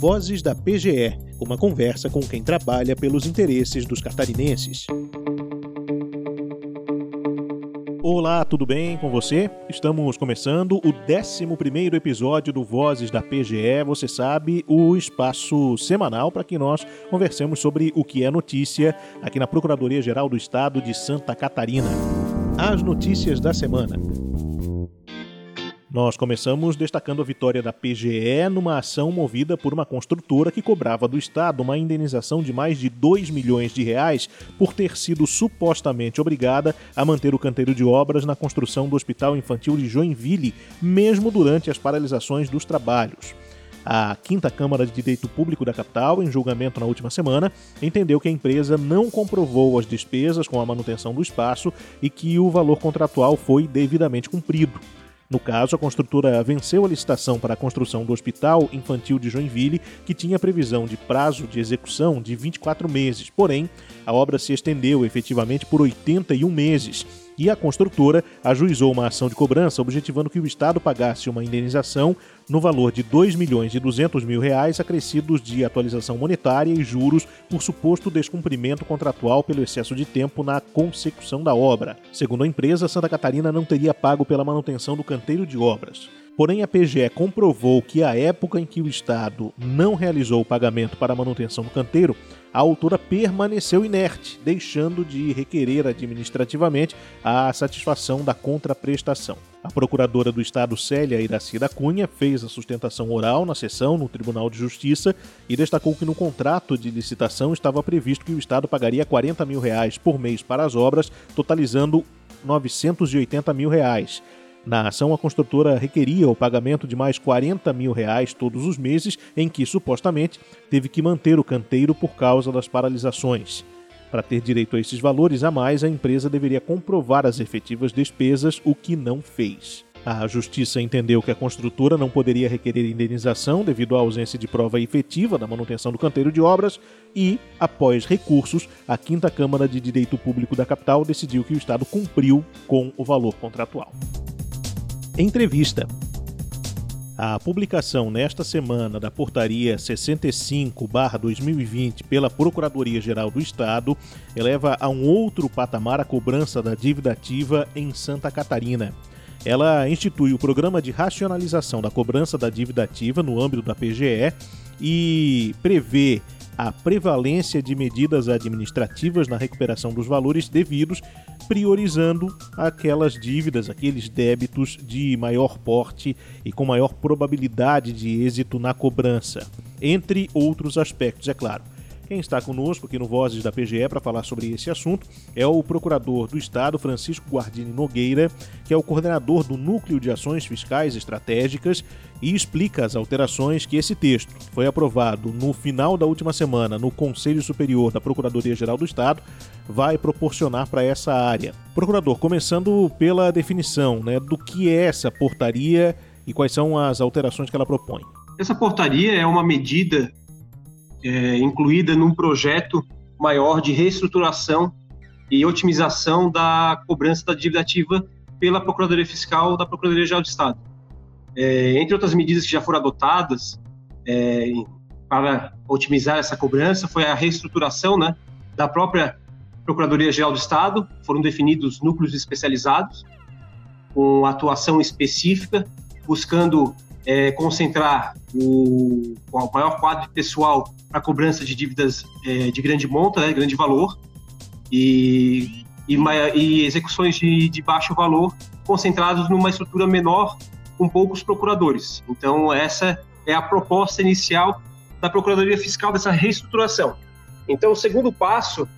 Vozes da PGE, uma conversa com quem trabalha pelos interesses dos catarinenses. Olá, tudo bem com você? Estamos começando o 11 episódio do Vozes da PGE, você sabe, o espaço semanal para que nós conversemos sobre o que é notícia aqui na Procuradoria-Geral do Estado de Santa Catarina. As notícias da semana. Nós começamos destacando a vitória da PGE numa ação movida por uma construtora que cobrava do Estado uma indenização de mais de 2 milhões de reais por ter sido supostamente obrigada a manter o canteiro de obras na construção do Hospital Infantil de Joinville, mesmo durante as paralisações dos trabalhos. A Quinta Câmara de Direito Público da capital, em julgamento na última semana, entendeu que a empresa não comprovou as despesas com a manutenção do espaço e que o valor contratual foi devidamente cumprido. No caso, a construtora venceu a licitação para a construção do Hospital Infantil de Joinville, que tinha previsão de prazo de execução de 24 meses. Porém, a obra se estendeu efetivamente por 81 meses e a construtora ajuizou uma ação de cobrança objetivando que o Estado pagasse uma indenização no valor de 2 milhões e 200 mil reais acrescidos de atualização monetária e juros por suposto descumprimento contratual pelo excesso de tempo na consecução da obra. Segundo a empresa, Santa Catarina não teria pago pela manutenção do canteiro de obras. Porém, a PGE comprovou que a época em que o Estado não realizou o pagamento para a manutenção do canteiro, a autora permaneceu inerte, deixando de requerer administrativamente a satisfação da contraprestação. A procuradora do Estado, Célia Iracida Cunha, fez a sustentação oral na sessão no Tribunal de Justiça e destacou que no contrato de licitação estava previsto que o Estado pagaria 40 mil reais por mês para as obras, totalizando 980 mil reais. Na ação, a construtora requeria o pagamento de mais 40 mil reais todos os meses, em que supostamente teve que manter o canteiro por causa das paralisações. Para ter direito a esses valores a mais, a empresa deveria comprovar as efetivas despesas, o que não fez. A Justiça entendeu que a construtora não poderia requerer indenização devido à ausência de prova efetiva da manutenção do canteiro de obras e, após recursos, a Quinta Câmara de Direito Público da capital decidiu que o Estado cumpriu com o valor contratual. Entrevista. A publicação nesta semana da Portaria 65/2020 pela Procuradoria-Geral do Estado eleva a um outro patamar a cobrança da dívida ativa em Santa Catarina. Ela institui o programa de racionalização da cobrança da dívida ativa no âmbito da PGE e prevê a prevalência de medidas administrativas na recuperação dos valores devidos, priorizando aquelas dívidas, aqueles débitos de maior porte e com maior probabilidade de êxito na cobrança, entre outros aspectos, é claro. Quem está conosco aqui no Vozes da PGE para falar sobre esse assunto é o Procurador do Estado, Francisco Guardini Nogueira, que é o coordenador do Núcleo de Ações Fiscais Estratégicas e explica as alterações que esse texto, foi aprovado no final da última semana no Conselho Superior da Procuradoria-Geral do Estado, vai proporcionar para essa área. Procurador, começando pela definição né, do que é essa portaria e quais são as alterações que ela propõe. Essa portaria é uma medida é, incluída num projeto maior de reestruturação e otimização da cobrança da dívida ativa pela Procuradoria Fiscal da Procuradoria-Geral do Estado. É, entre outras medidas que já foram adotadas é, para otimizar essa cobrança, foi a reestruturação né, da própria Procuradoria-Geral do Estado, foram definidos núcleos especializados, com atuação específica, buscando é, concentrar o, o, maior quadro pessoal para cobrança de dívidas é, de grande monta, né, grande valor, e, e, e execuções de, de, baixo valor concentrados numa estrutura menor com poucos procuradores. Então, essa é a proposta inicial da Procuradoria Fiscal dessa reestruturação. Então, o segundo passo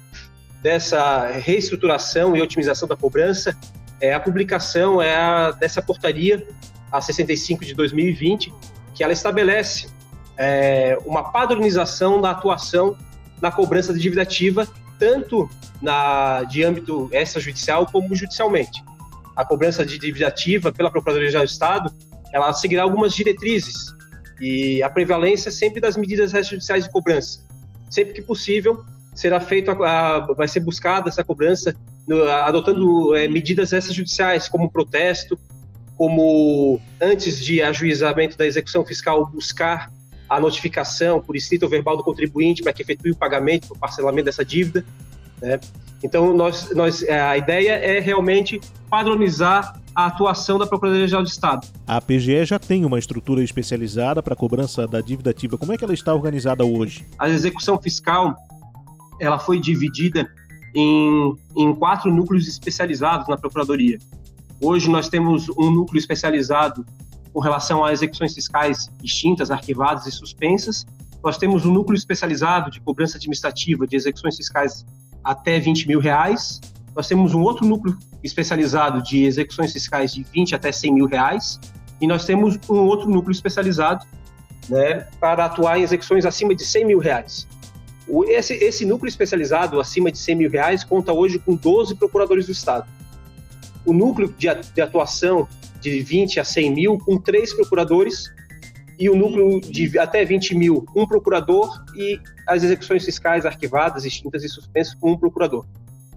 dessa reestruturação e otimização da cobrança é a publicação é a, dessa portaria a 65 de 2020, que ela estabelece é, uma padronização da atuação na cobrança de dívida ativa, tanto na, de âmbito extrajudicial como judicialmente. A cobrança de dívida ativa pela Procuradoria-Geral do Estado, ela seguirá algumas diretrizes e a prevalência sempre das medidas extrajudiciais de cobrança. Sempre que possível, será feito a, a, vai ser buscada essa cobrança no, adotando é, medidas extrajudiciais como protesto como antes de ajuizamento da execução fiscal buscar a notificação por escrito ou verbal do contribuinte para que efetue o pagamento, o parcelamento dessa dívida. Né? Então, nós, nós, é, a ideia é realmente padronizar a atuação da Procuradoria-Geral de Estado. A PGE já tem uma estrutura especializada para a cobrança da dívida ativa. Como é que ela está organizada hoje? A execução fiscal ela foi dividida em, em quatro núcleos especializados na Procuradoria. Hoje nós temos um núcleo especializado com relação a execuções fiscais extintas, arquivadas e suspensas. Nós temos um núcleo especializado de cobrança administrativa de execuções fiscais até 20 mil reais. Nós temos um outro núcleo especializado de execuções fiscais de 20 até 100 mil reais. E nós temos um outro núcleo especializado né, para atuar em execuções acima de 100 mil reais. Esse, esse núcleo especializado acima de 100 mil reais conta hoje com 12 procuradores do Estado. O núcleo de, atuação de 20 a 100 mil com três procuradores e o núcleo de até 20 mil, um procurador e as execuções fiscais arquivadas, extintas e suspensas com um procurador.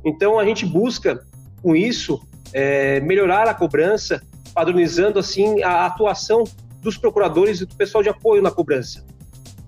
Então, a gente busca, com isso, é, melhorar a cobrança, padronizando, assim, a atuação dos procuradores e do pessoal de apoio na cobrança.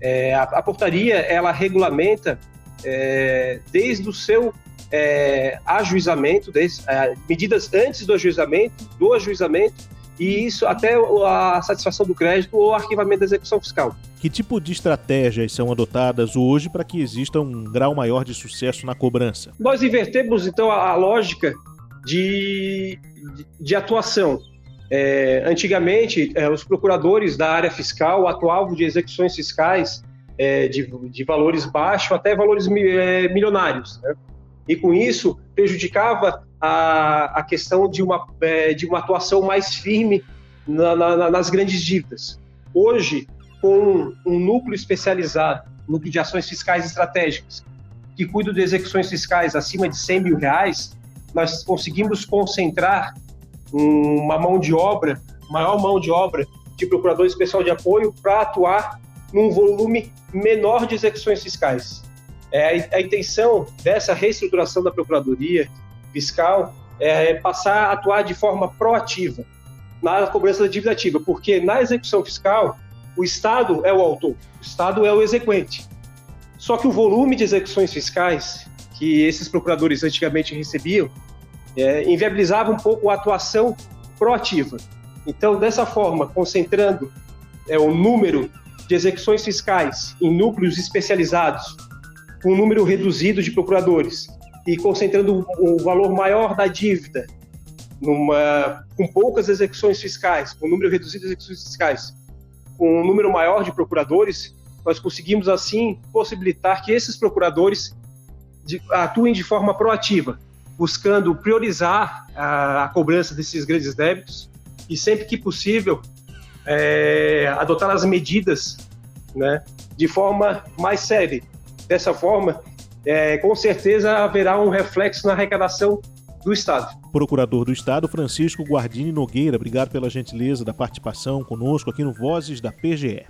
É, a, a, portaria, ela regulamenta, é, desde o seu é, ajuizamento, desde, é, medidas antes do ajuizamento, do ajuizamento e isso até a satisfação do crédito ou arquivamento da execução fiscal. Que tipo de estratégias são adotadas hoje para que exista um grau maior de sucesso na cobrança? Nós invertemos então a, a lógica de, de, de atuação. É, antigamente, é, os procuradores da área fiscal atuavam de execuções fiscais é, de, de, valores baixos até valores é, milionários. Né? E com isso, prejudicava a, a questão de uma, é, de uma atuação mais firme na, na, nas grandes dívidas. Hoje, com um núcleo especializado, núcleo de ações fiscais estratégicas, que cuida de execuções fiscais acima de 100 mil reais, nós conseguimos concentrar uma mão de obra, maior mão de obra de procurador especial de apoio para atuar num volume menor de execuções fiscais. É, a intenção dessa reestruturação da Procuradoria Fiscal é passar a atuar de forma proativa na cobrança da dívida ativa, porque na execução fiscal o Estado é o autor, o Estado é o exequente. Só que o volume de execuções fiscais que esses procuradores antigamente recebiam é, inviabilizava um pouco a atuação proativa. Então, dessa forma, concentrando é, o número de execuções fiscais em núcleos especializados um número reduzido de procuradores e concentrando o valor maior da dívida numa, com poucas execuções fiscais, com um número reduzido de execuções fiscais, com um número maior de procuradores, nós conseguimos assim possibilitar que esses procuradores de, atuem de forma proativa, buscando priorizar a, a, cobrança desses grandes débitos e sempre que possível é, adotar as medidas né, de forma mais séria, Dessa forma, é, com certeza haverá um reflexo na arrecadação do Estado. Procurador do Estado Francisco Guardini Nogueira, obrigado pela gentileza da participação conosco aqui no Vozes da PGE.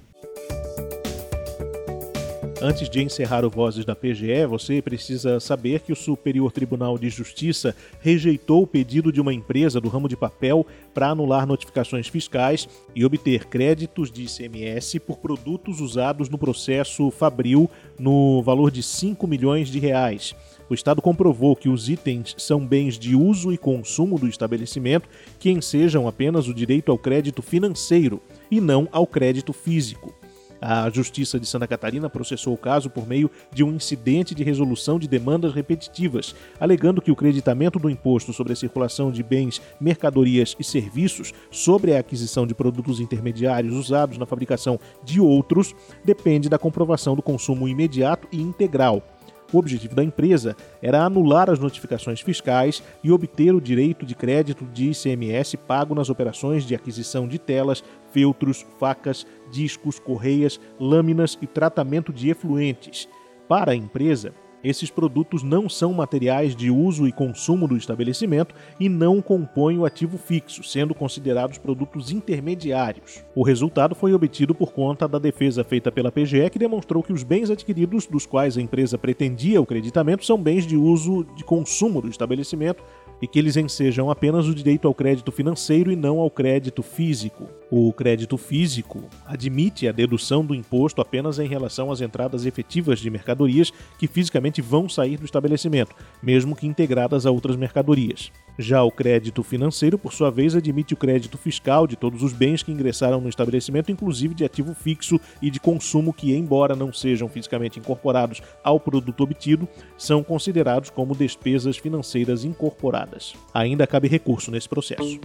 Antes de encerrar o Vozes da PGE, você precisa saber que o Superior Tribunal de Justiça rejeitou o pedido de uma empresa do ramo de papel para anular notificações fiscais e obter créditos de ICMS por produtos usados no processo Fabril no valor de 5 milhões de reais. O Estado comprovou que os itens são bens de uso e consumo do estabelecimento que ensejam apenas o direito ao crédito financeiro e não ao crédito físico. A Justiça de Santa Catarina processou o caso por meio de um incidente de resolução de demandas repetitivas, alegando que o creditamento do imposto sobre a circulação de bens, mercadorias e serviços sobre a aquisição de produtos intermediários usados na fabricação de outros depende da comprovação do consumo imediato e integral o objetivo da empresa era anular as notificações fiscais e obter o direito de crédito de ICMS pago nas operações de aquisição de telas, feltros, facas, discos, correias, lâminas e tratamento de efluentes. Para a empresa, esses produtos não são materiais de uso e consumo do estabelecimento e não compõem o ativo fixo, sendo considerados produtos intermediários. O resultado foi obtido por conta da defesa feita pela PGE, que demonstrou que os bens adquiridos, dos quais a empresa pretendia o creditamento, são bens de uso de consumo do estabelecimento e que eles ensejam apenas o direito ao crédito financeiro e não ao crédito físico. O crédito físico admite a dedução do imposto apenas em relação às entradas efetivas de mercadorias que fisicamente vão sair do estabelecimento, mesmo que integradas a outras mercadorias. Já o crédito financeiro, por sua vez, admite o crédito fiscal de todos os bens que ingressaram no estabelecimento, inclusive de ativo fixo e de consumo que, embora não sejam fisicamente incorporados ao produto obtido, são considerados como despesas financeiras incorporadas. Ainda cabe recurso nesse processo.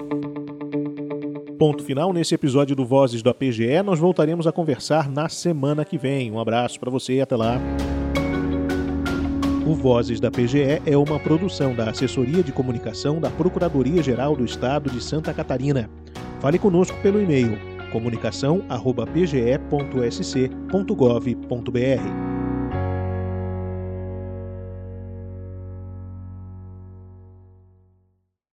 Ponto final nesse episódio do Vozes do PGE. Nós voltaremos a conversar na semana que vem. Um abraço para você e até lá. O Vozes da PGE é uma produção da Assessoria de Comunicação da Procuradoria-Geral do Estado de Santa Catarina. Fale conosco pelo e-mail comunicação@pge.sc.gov.br.